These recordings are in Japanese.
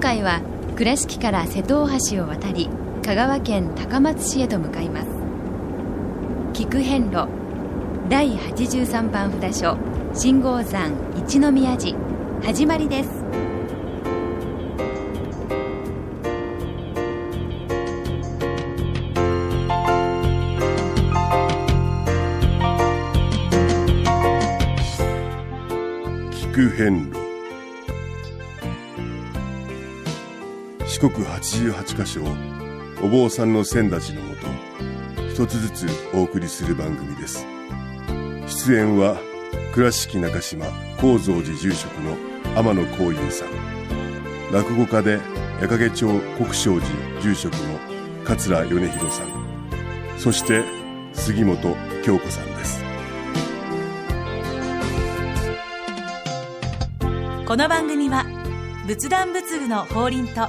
回は倉敷から瀬戸大橋を渡り香川県高松市へと向かいます。菊遍路第83番札所信号山一宮寺始まりです。聞遍路。四国八十八箇所をお坊さんの先立ちのもと一つずつお送りする番組です。出演は倉敷中島・高蔵寺住職の天野幸雄さん。落語家で矢掛町国正寺住職の桂米広さん。そして杉本京子さんです。この番組は仏壇仏具の法輪と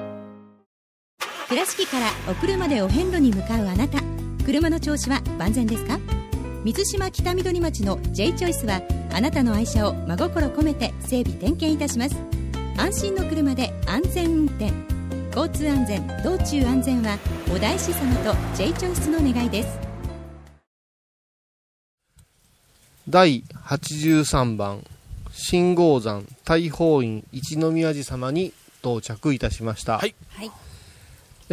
倉敷からお車でお遍路に向かうあなた。車の調子は万全ですか？水島北緑町の J チョイスはあなたの愛車を真心込めて整備点検いたします。安心の車で安全運転。交通安全道中安全はお大師様と J チョイスの願いです。第83番信号山大宝院一宮寺様に到着いたしました、はい。はい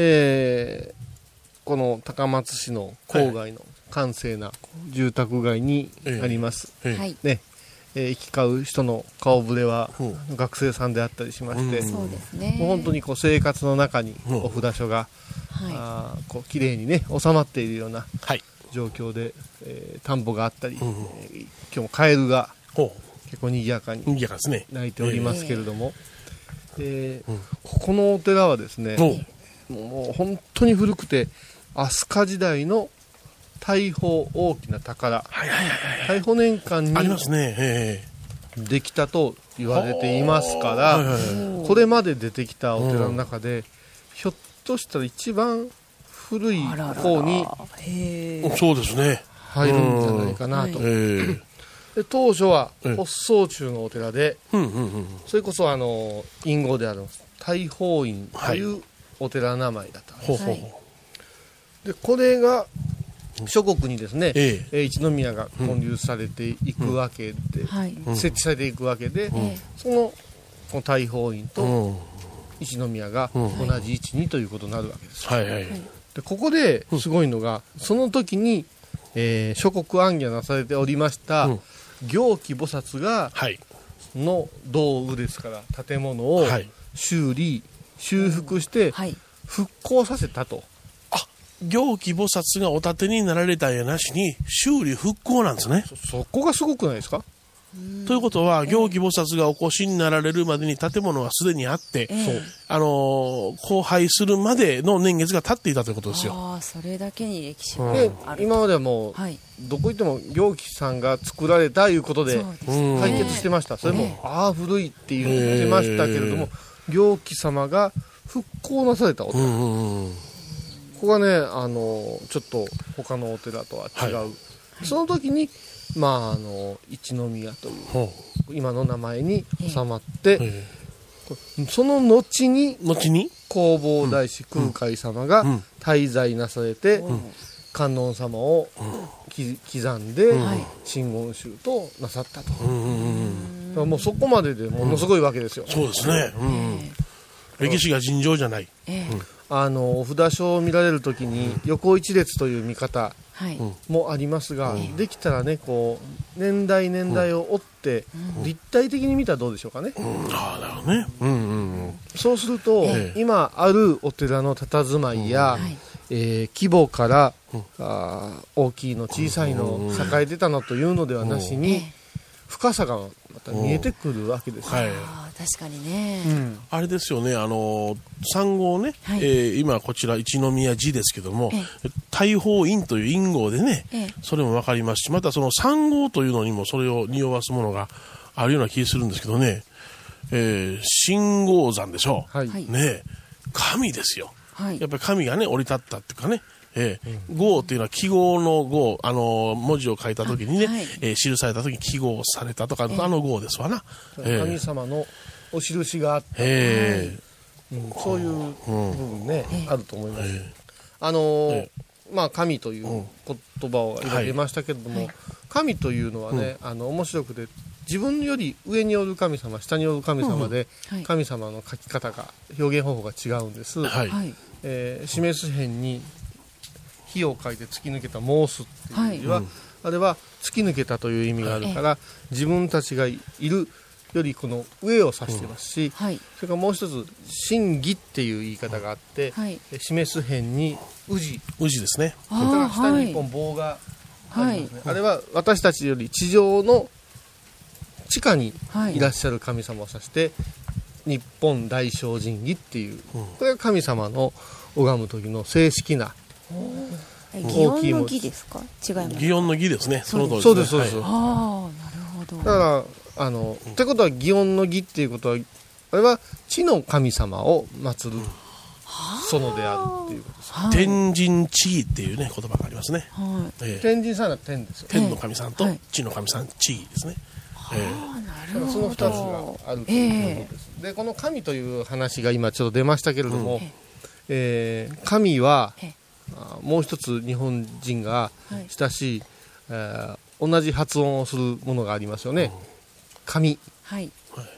えーこの高松市の郊外の閑静な住宅街にあります、ええ。はい。ね。えー行き交う人の顔ぶれはほ学生さんであったりしまして、うん。そうですね。もう本当にこう生活の中にう。んお札所が、はあーこう綺麗にね収まっているようなはい。状況で、えー田んぼがあったり、うんえー今日もカエルがほ結構賑やかにう。いやですね。鳴いておりますけれども、でうん。ここのお寺はですね。もう本当に古くて飛鳥時代の大宝大きな宝。はいはいはい大宝年間はい。ありますにね。えできたと言われていますかはいはいらはい。これまで出てきたお寺の中で、ひょっとしたら一番古い方にえ。そうですね。入るんじゃないかなと、当初はええ。発宗中のお寺でうんうんうん。それこそあの隠語である大宝院というお寺の名前だったんです、ほうほうほでこれが諸国にですね、ええ。ー一宮が建立されていくわけで、はい。ん。設置されていくわけで、えそのこの大宝院う。うとん。一宮がうん。同じ位置にということになるわけです、はいはい。でここですごいのがその時に、えー諸国暗夜なされておりました、うん。行基菩薩がはい。の道具ですから建物をはい。修復してはい。復興させたと、行基菩薩がお立てになられたやなしに、修理復興なんですね。そこがすごくないですか？ということは、行基菩薩がお越しになられるまでに建物はすでにあって、えあのー荒廃するまでの年月が経っていたということですよ。ああそれだけに歴史がである。今まではもう、はい。どこ行っても行基さんが作られたいうことで解決してました、それも、えああ古いって言ってましたけれども、行基様が復興なされたお寺、うんうんうん。ここがねあのちょっと他のお寺とは違う、はその時にまああの一宮というほ今の名前に収まって、その後にえ後に？弘法大師空海様がうん。滞在なされて、観音様をき刻んではい真言宗となさったと、うんうんうん。もうそこまででものすごいわけですよ、そうですね。うん。歴史が尋常じゃない。ええ。あのお札書を見られるときに横一列という見方もありますが、できたらねこう年代年代を追って立体的に見たらどうでしょうかね、ああ、なるほどね。うんうんうん。そうすると、ええ。今あるお寺の佇まいや、はい。えー規模から、あー大きいの小さいの栄えてたのというのではなしに、ええ深さがまた見えてくるわけですよ、はい。確かにね、うん。あれですよね、あの、産号ね、はい。えー今こちら一宮寺ですけどもえ、大宝院という院号でね、ええ。それもわかりますし、またその産号というのにもそれを匂わすものがあるような気するんですけどね、えー、信号山でしょう。はい。はい。ねえ。神ですよ。はい。やっぱり神がね、降り立ったっていうかね、ええ。号っていうのは記号の号、あの、文字を書いた時にね、はい。えー記された時に記号されたとか、あの号ですわな。え神様のお印があって、ええ。うんそういう部分ね、あると思います、えあのーえ。まあ神という言葉を今出ましたけれども、神というのはね、あの面白くて自分より上におる神様下におる神様で、はい。神様の書き方が表現方法が違うんです、はい。はい。えー示す辺に火を書いて突き抜けた申すっていう字は、はい。あれは突き抜けたという意味があるから、自分たちがいるよりこの上を指してますし、はい。それからもう一つ真偽っていう言い方があって、はい。え示す辺に宇治。宇治ですね。それから下に一は本棒があはいりますね、あれは私たちより地上の地下にはいいらっしゃる神様を指して、日本大精進儀っていう、これが神様の拝む時の正式な擬音の儀ですか？違います。祇園の儀ですね。その通りそうですそうです、はい。ああなるほど。だからあの、ってことは祇園の儀っていうことはあれは地の神様を祀る園であるっていうことです。はい。天神地位っていうね、言葉がありますね。はい。ええ。天神さんは天ですよ。天の神さんとはい。地の神さん、地位ですね。えあなだからその2つがあるということです、でこの神という話が今ちょっと出ましたけれども、えー神はもう一つ日本人がはい。親しい、えー同じ発音をするものがありますよね、紙。はい。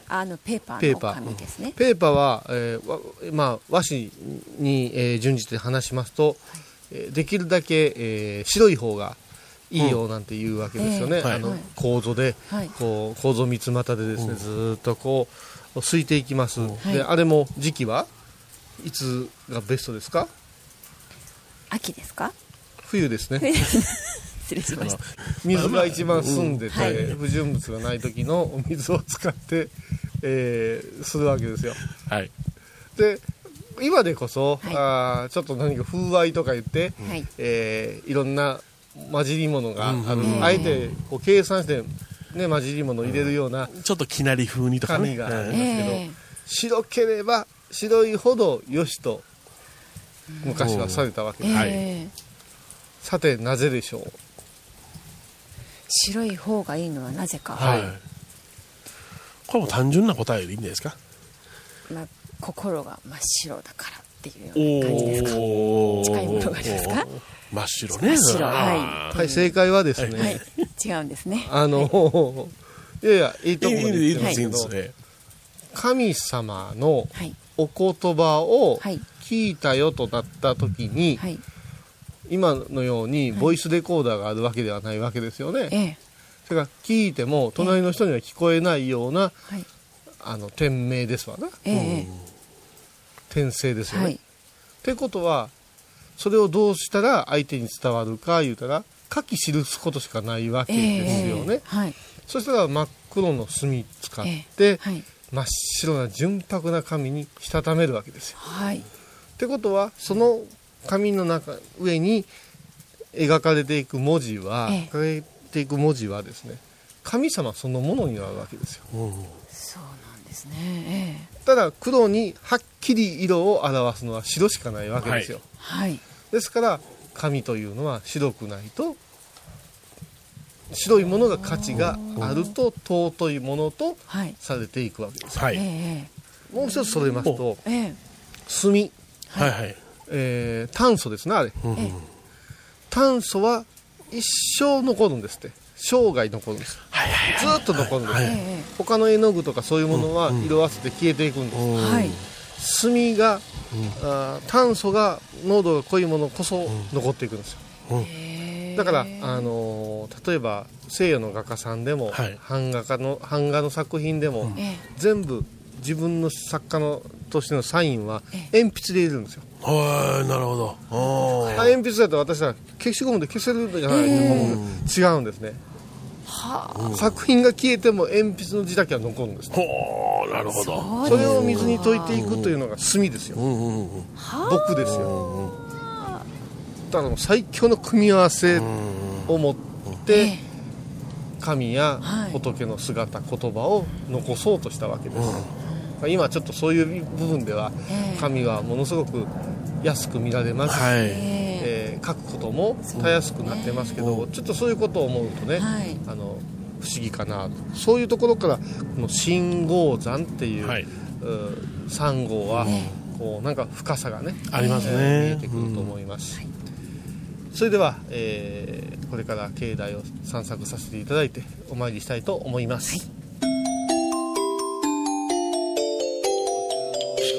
あのペーパーのペーパー。紙ですね。ペーパーは、えーわまあ、和紙に、えー準じて話しますと、えーできるだけ、えー白い方がいいよなんていうわけですよね、ええはい。あのはい。構造で、はい。こう構造三つ股でですね、ずーっとこうすいていきます、はい。であれも時期はいつがベストですか？秋ですか？冬ですね。失礼しました。水が一番澄んでて、はい。不純物がない時のお水を使って、えーするわけですよ。えはい。で今でこそ、はい。あーちょっと何か風合いとか言って、はい。えーいろんな混じり物がある、うんあえてこう計算して、ね、混じり物を入れるようなちょっときなり風にとかね。紙がありますえけど、え白ければ白いほどよしと昔はされたわけえです、はい。ええ。さてなぜでしょう？白い方がいいのはなぜか、えはい。これも単純な答えでいいんじゃないですか？まあ、心が真っ白だからっていうような感じですか？近いものがありますか？真っ白ね。真っ白。あははい正解はですね、はい。違うんですね。あの、い、やいやいいいとこまでいいいい言っていいますけど、んですね。神様のはい。お言葉をはい聞いたよとなった時に、はい。今のようにボイスレコーダーがあるわけではないわけですよね。ええ。それから聞いても隣の人には聞こえないような、はい。あの店名ですわな。ええ。転生ですよね。はい。ってことはそれをどうしたら相手に伝わるか言うたら書き記すことしかないわけですよね。はい。そしたら真っ黒の墨使って、はい。真っ白な純白な紙にしたためるわけですよ。はいってことはその紙の中上に描かれていく文字は、ええ。描かれていく文字はですね神様そのものになるわけですよ。うん。そうなんですね。えただ黒にはっきり色を表すのは白しかないわけですよ、えはい。ですから紙というのは白くないと白いものが価値があると尊いものとはい。されていくわけです。よはい。ええもう一つそれますとええ。炭、はいはい。えー炭素ですねあれ。うんええ。炭素は一生残るんですって。生涯残るんです。はいはいはい。ずーっと残るんです、はいええ他の絵の具とかそういうものは色あせて消えていくんです、うんはい。炭が、あー炭素が濃度が濃いものこそ残っていくんですよ、だから、あのー例えば西洋の画家さんでも、はい。版画家の版画の作品でも、え。全部自分の作家のとしてのサインは鉛筆で入れるんですよ、はい、なるほど。ああ鉛筆だと私は消しゴムで消せるじゃないと思うんで違うんですね。作品が消えても鉛筆の字だけは残るんですーほう、なるほど。それを水に溶いていくというのが墨ですよ。うんうんうん。僕ですよ。だからもう最強の組み合わせを持って神や仏の姿言葉を残そうとしたわけです、今ちょっとそういう部分では神はものすごく安く見られますし、はい。えー書くこともたやすくなってますけど、ちょっとそういうことを思うとね、はい。あの不思議かなと。そういうところからこの信号山っていう、はい。う3号は、こうなんか深さがねありますね。えー見えてくると思います、それでは、えーこれから境内を散策させていただいてお参りしたいと思います、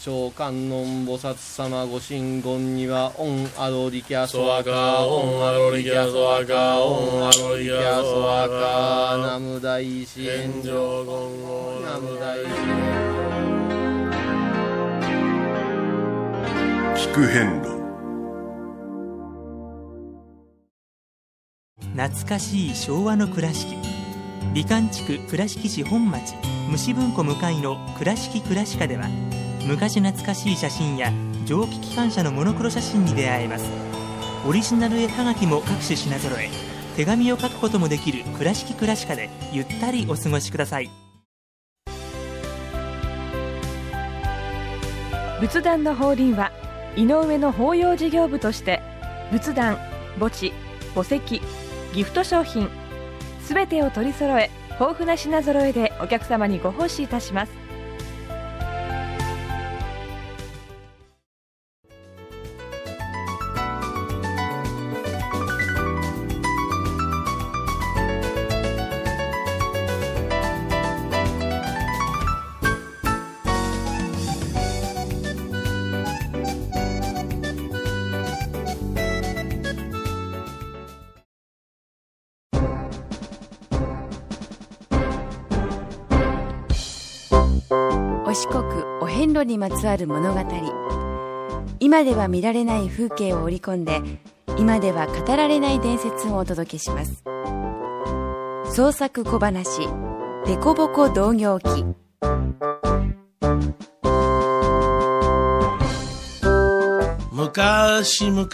召観音菩薩様ご神言にはオンアロリキャソアカオンアロリキャソアカオンアロリキャソアカナム大師炎上言語ナム大師聞く変路。懐かしい昭和の倉敷美観地区倉敷市本町虫文庫向かいの「倉敷倉歯科」では昔懐かしい写真や蒸気機関車のモノクロ写真に出会えます。オリジナル絵はがきも各種品揃え手紙を書くこともできる「倉敷倉歯科」でゆったりお過ごしください。仏壇の法輪は井上の法要事業部として仏壇墓地墓石ギフト商品すべてを取り揃え豊富な品揃えでお客様にご奉仕いたします。にまつわる物語今では見られない風景を織り込んで今では語られない伝説をお届けします創作小話「デコボコ同業記」昔々、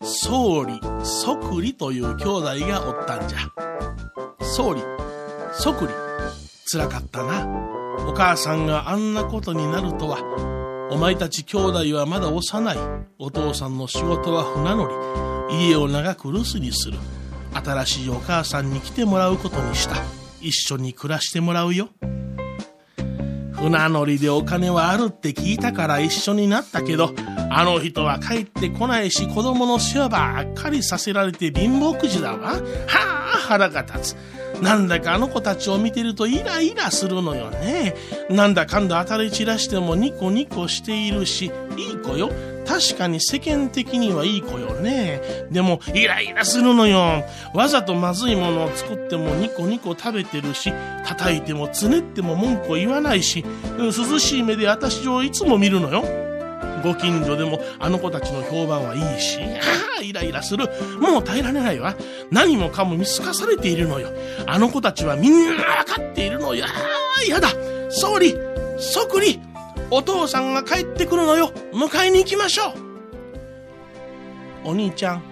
総理、即理という兄弟がおったんじゃ。総理、即理、辛かったな。お母さんがあんなことになるとは。お前たち兄弟はまだ幼い。お父さんの仕事は船乗り。家を長く留守にする。新しいお母さんに来てもらうことにした。一緒に暮らしてもらうよ。船乗りでお金はあるって聞いたから一緒になったけど、あの人は帰ってこないし子供の世話ばっかりさせられて貧乏くじだわ。はあ、腹が立つ。なんだかあの子たちを見てるとイライラするのよね。なんだかんだ当たり散らしてもニコニコしているし、いい子よ。確かに世間的にはいい子よね。でも、イライラするのよ。わざとまずいものを作ってもニコニコ食べてるし、叩いてもつねっても文句を言わないし、涼しい目で私をいつも見るのよ。ご近所でもあの子たちの評判はいいし、ああ、イライラする。もう耐えられないわ。何もかも見透かされているのよ。あの子たちはみんなわかっているのよ。ああ、やだ。総理、即理、お父さんが帰ってくるのよ。迎えに行きましょう。お兄ちゃん、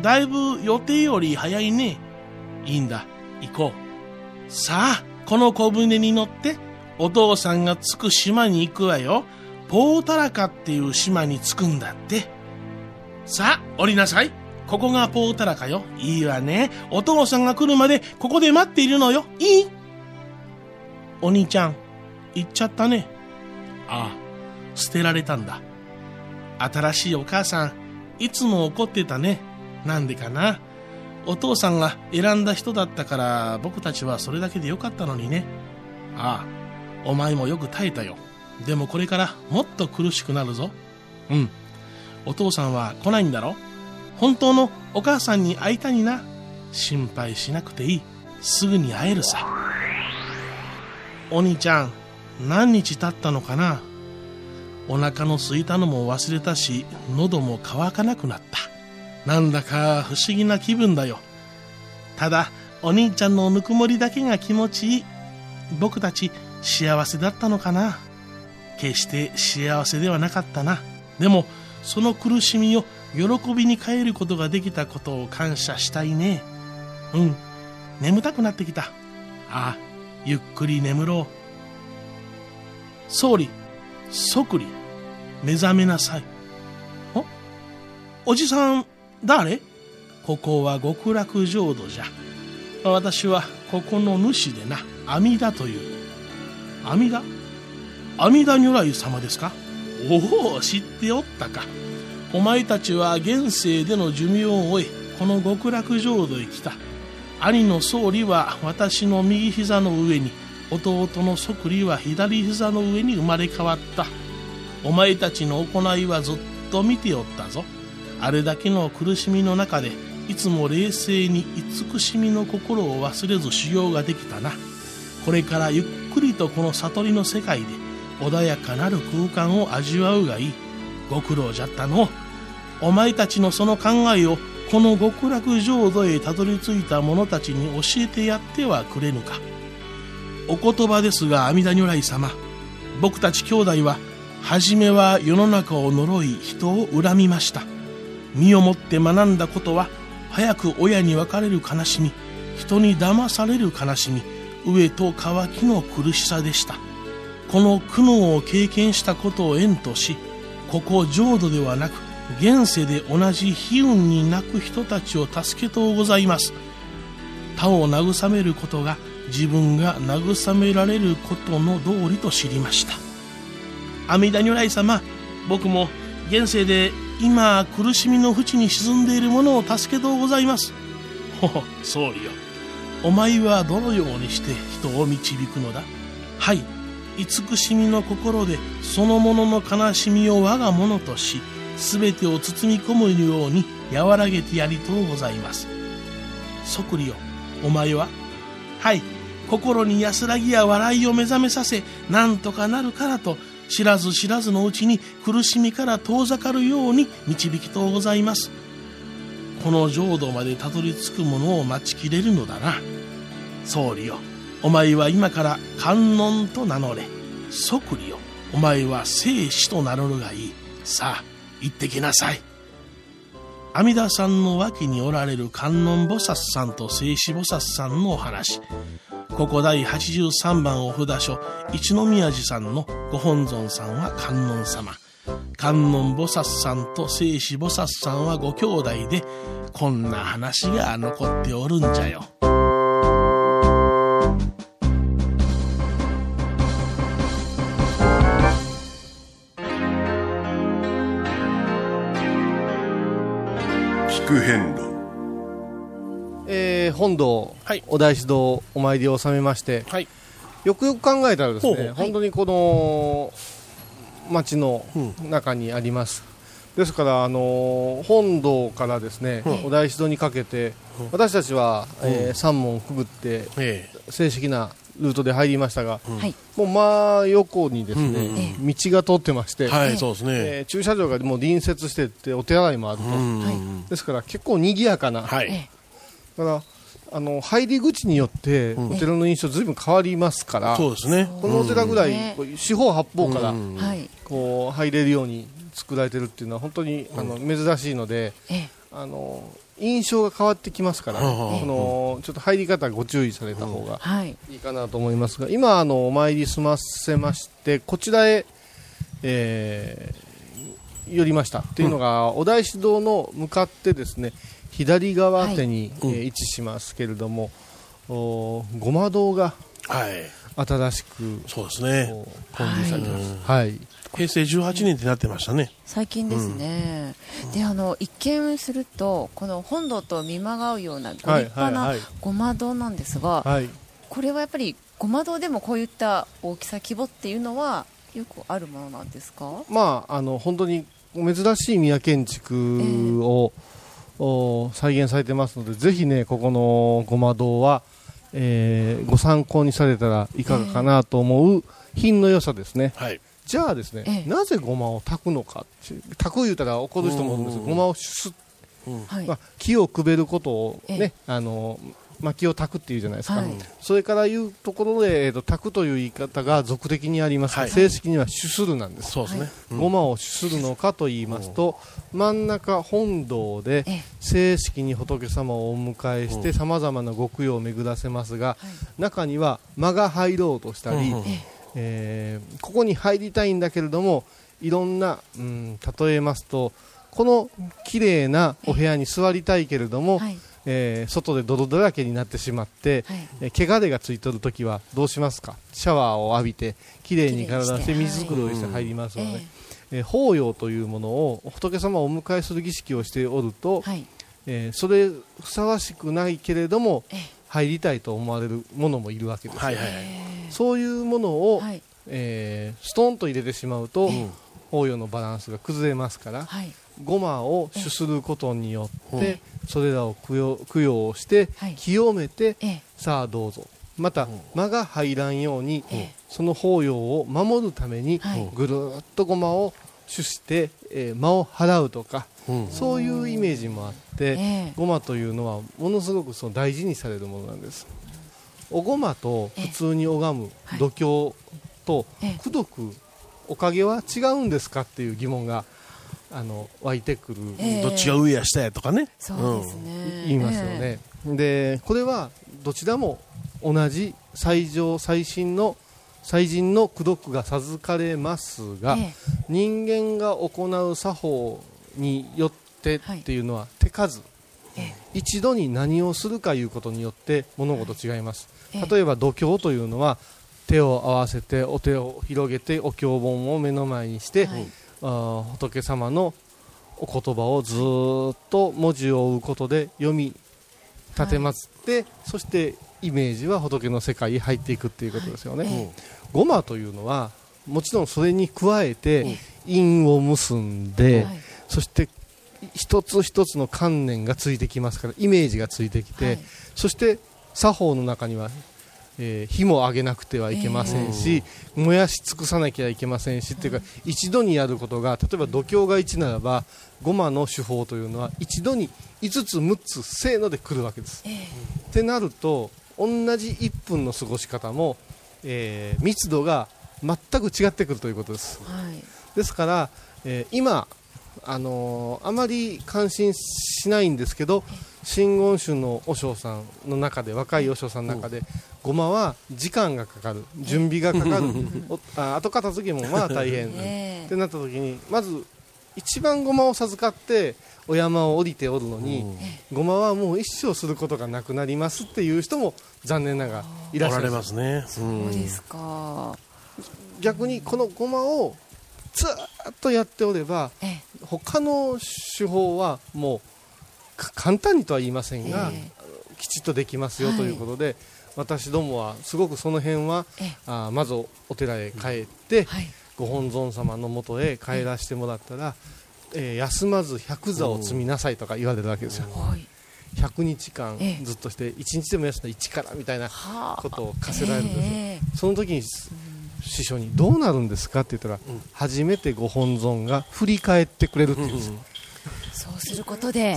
だいぶ予定より早いね。いいんだ、行こう。さあ、この小舟に乗って、お父さんが着く島に行くわよ。ポータラカっていう島に着くんだって。さあ、降りなさい。ここがポータラカよ。いいわね。お父さんが来るまでここで待っているのよ。いいお兄ちゃん行っちゃったねああ捨てられたんだ新しいお母さんいつも怒ってたねなんでかなお父さんが選んだ人だったから僕たちはそれだけでよかったのにねああお前もよく耐えたよでもこれからもっと苦しくなるぞ。うん。お父さんは来ないんだろ？本当のお母さんに会いたいな？心配しなくていい。すぐに会えるさ。お兄ちゃん何日経ったのかな？お腹の空いたのも忘れたし喉も渇かなくなった。なんだか不思議な気分だよ。ただお兄ちゃんのぬくもりだけが気持ちいい。僕たち幸せだったのかな？決して幸せではなかったな。でもその苦しみを喜びに変えることができたことを感謝したいね。うん。眠たくなってきた。ああゆっくり眠ろう。総理即理目覚めなさい。お？おじさん誰？ここは極楽浄土じゃ。私はここの主でな阿弥陀という。阿弥陀？阿弥陀如来様ですか？おお知っておったか。お前たちは現世での寿命を終えこの極楽浄土へ来た。兄の総理は私の右膝の上に弟の即理は左膝の上に生まれ変わった。お前たちの行いはずっと見ておったぞ。あれだけの苦しみの中でいつも冷静に慈しみの心を忘れず修行ができたな。これからゆっくりとこの悟りの世界で穏やかなる空間を味わうがいい。ご苦労じゃったの。お前たちのその考えをこの極楽浄土へたどり着いた者たちに教えてやってはくれぬか。お言葉ですが阿弥陀如来様。僕たち兄弟は初めは世の中を呪い人を恨みました。身をもって学んだことは早く親に別れる悲しみ。人に騙される悲しみ。飢えと渇きの苦しさでした。この苦悩を経験したことを縁としここ浄土ではなく現世で同じ悲運に泣く人たちを助けとうございます。他を慰めることが自分が慰められることの道理と知りました。阿弥陀如来様僕も現世で今苦しみの淵に沈んでいる者を助けとうございます。ほほ総理よ。お前はどのようにして人を導くのだ？はい慈しみの心でそのものの悲しみを我がものとし全てを包み込むように和らげてやりとうございます。即利よお前ははい心に安らぎや笑いを目覚めさせなんとかなるからと知らず知らずのうちに苦しみから遠ざかるように導きとうございます。この浄土までたどり着く者を待ちきれるのだな。総理よお前は今から観音と名乗れ。即利よ。お前は生死と名乗るがいい。さあ行ってきなさい。阿弥陀さんの脇におられる観音菩薩さんと聖子菩薩さんのお話。ここ第83番お札所一宮寺さんのご本尊さんは観音様。観音菩薩さんと聖子菩薩さんはご兄弟でこんな話が残っておるんじゃよ。聞く遍路えー本堂、はい。お大師堂お参りを収めまして、はい。よくよく考えたらですねほうほう。本当にこの町の中にあります、ですから、あのー本堂からですね、うん。お大師堂にかけて、私たちは、えー三門くぐってえ。正式なルートで入りましたが、はい。もう真横にですね、うんうん道が通ってまして、えはい。そうですね、えー駐車場がもう隣接しててお手洗いもあると、ですから結構賑やかな、はい、えだからあの入り口によってん。お寺の印象ずいぶん変わりますから、そうですね。このお寺ぐらい、四方八方からこう入れるように作られてるっていうのは本当にあの珍しいのでええあの印象が変わってきますから、うんこのちょっと入り方ご注意された方がはい。いいかなと思いますが今あのお参り済ませましてこちらへ、えー寄りましたっていうのが、お大師堂の向かってですね左側手に、うんえー位置しますけれども、おごま堂がはい。新しくそうですね。建立されてます、ははい平成18年ってなってましたね。最近ですね、であの一見するとこの本堂と見まがうようなご立派なはいはいはい。ごま堂なんですが、はい。これはやっぱりごま堂でもこういった大きさ規模っていうのはよくあるものなんですか？まああの本当に珍しい宮建築を、お再現されてますのでぜひねここのごま堂は、えーご参考にされたらいかがかなと思う品の良さですね、はいじゃあですね、ええ。なぜごまを炊くのか炊く言うたら怒る人もいるんですけどごまをすっはい、まあ、木をくべることをね、ええ。あの薪を炊くっていうじゃないですか、はい。それからいうところで、えー、と炊くという言い方が俗的にありますが、はい。正式には主するなんです、そうですね、うん。ごまを主するのかと言いますと、真ん中本堂でええ。正式に仏様をお迎えしてうん。さまざまなご供養を巡らせますが、はい。中には間が入ろうとしたり、うんええーここに入りたいんだけれどもいろんな、うん、例えますとこの綺麗なお部屋に座りたいけれども、はい。えー外で泥だらけになってしまって、はい。えー汚れがついとるときはどうしますか？シャワーを浴びてきれいに体をして水作りをして入りますえので、えー法要というものを仏様をお迎えする儀式をしておると、はい。えーそれふさわしくないけれどもええ入りたいと思われるものもいるわけですよ、はいはいはい。そういうものを、はい。えーストンと入れてしまうと、うん法要のバランスが崩れますから、はい。ごまを主することによって、えそれらを供養供養して、はい。清めて、ええ。さあどうぞ。また、間が入らんように、ええ。その法要を守るために、はい。ぐるーっとごまを主して、えー間を払うとか、うんそういうイメージもあって、ええ。ごまというのはものすごくその大事にされるものなんです。おごまと普通に拝むはい。度胸とええ。功徳おかげは違うんですかっていう疑問があの湧いてくる、ええ。どっちが上や下やとかね。そうですね、言いますよね、でこれはどちらも同じ最上最新の最人の功徳が授かれますが、ええ。人間が行う作法によってっていうのは手数、え一度に何をするかいうことによって物事違います、ええ。例えば度胸というのは手を合わせてお手を広げてお経本を目の前にして、はい。あー仏様のお言葉をずーっと文字を追うことで読み立てまつって、そしてイメージは仏の世界へ入っていくっていうことですよね、ええごまというのはもちろんそれに加えて因を結んで、はいそして一つ一つの観念がついてきますからイメージがついてきて、はいそして作法の中には、えー火も上げなくてはいけませんし、燃やし尽くさなきゃいけませんし、っていうか一度にやることが例えば度胸が1ならばごまの手法というのは一度に5つ6つせーので来るわけです。えってなると同じ1分の過ごし方も、えー密度が全く違ってくるということです。えはいですから、えー今、あのーあまり関心しないんですけど真言宗の和尚さんの中で若い和尚さんの中で、ごまは時間がかかる準備がかかる。お あ後片付けもまあ大変、ええ。ってなった時にまず一番ごまを授かってお山を降りておるのに、ごまはもう一生することがなくなりますっていう人も残念ながらいらっしゃる。おられますね。そうですか、逆にこのごまをずーっとやっておればええ。他の手法はもうか簡単にとは言いませんが、えきちっとできますよはい。ということで、私どもはすごくその辺はええ。あーまずお寺へ帰って、はい。ご本尊様のもとへ帰らせてもらったら、えー休まず百座を積みなさいとか言われるわけですよ。はい。100日間ええ。ずっとして1日でも休んだら1からみたいなはあ。ことを課せられるんですよ。えその時に師匠にどうなるんですかって言ったら、初めてご本尊が振り返ってくれるって言うんですよ、えそうすることで。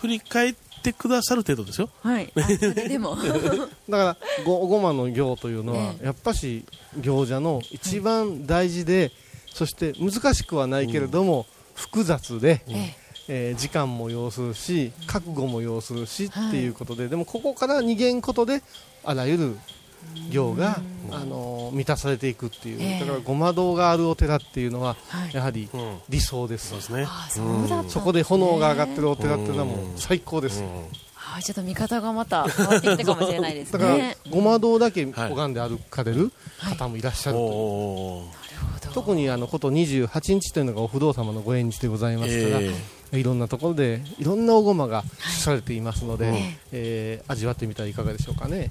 振り返ってくださる程度ですよ。はい。でも。だからごごまの行というのは、ええ。やっぱし行者の一番大事で、そして難しくはないけれども、複雑で、ええ。えー時間も要するし覚悟も要するし、はいっていうことででもここから逃げんことであらゆる行が、あのー満たされていくっていう、ええ。だからごま堂があるお寺っていうのは、はい。やはりうん。理想です、そうですね。あそうんですね。そこで炎が上がってるお寺っていうのはもう最高です、はいちょっと見方がまた変わってきたかもしれないですだからねごま堂だけ拝んで歩かれる方もいらっしゃるという。おー特にあのこと28日というのがお不動様のご縁日でございますから、えいろんなところでいろんなおごまが出されていますので、はいえー味わってみたらいかがでしょうかね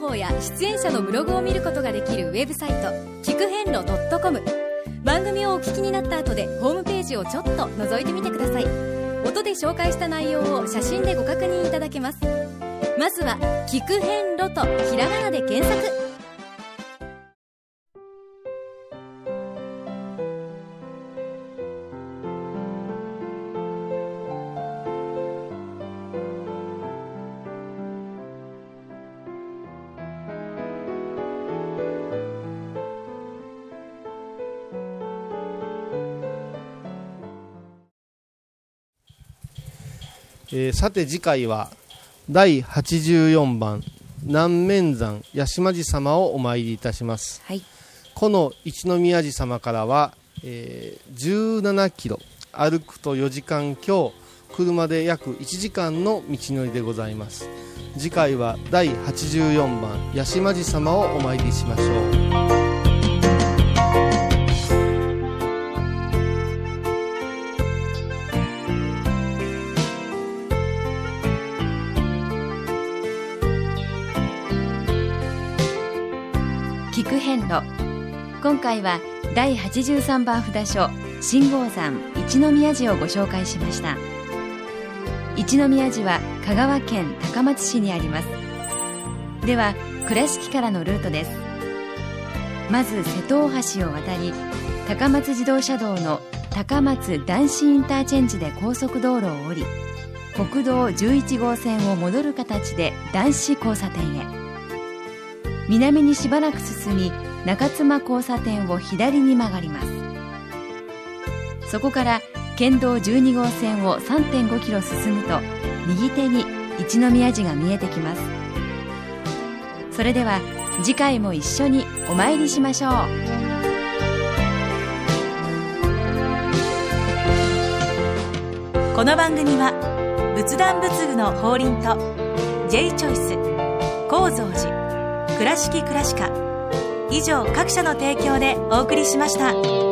報や出演者のブログを見ることができるウェブサイト聞く遍路 .com 番組をお聞きになった後でホームページをちょっと覗いてみてください。音で紹介した内容を写真でご確認いただけます。まずは「聞く遍路」とひらがなで検索。えーさて次回は第84番南面山八島寺様をお参りいたします、はい。この一宮寺様からは、えー17キロ歩くと4時間強車で約1時間の道のりでございます。次回は第84番八島寺様をお参りしましょう回は第83番札所信号山一宮寺をご紹介しました。一宮寺は香川県高松市にあります。では倉敷からのルートです。まず瀬戸大橋を渡り高松自動車道の高松男子インターチェンジで高速道路を降り国道11号線を戻る形で男子交差点へ。南にしばらく進み中妻交差点を左に曲がります。そこから県道12号線を3.5キロ進むと右手に一宮寺が見えてきます。それでは次回も一緒にお参りしましょう。この番組は仏壇仏具の法輪と J チョイス構造寺倉敷倉歯科以上各社の提供でお送りしました。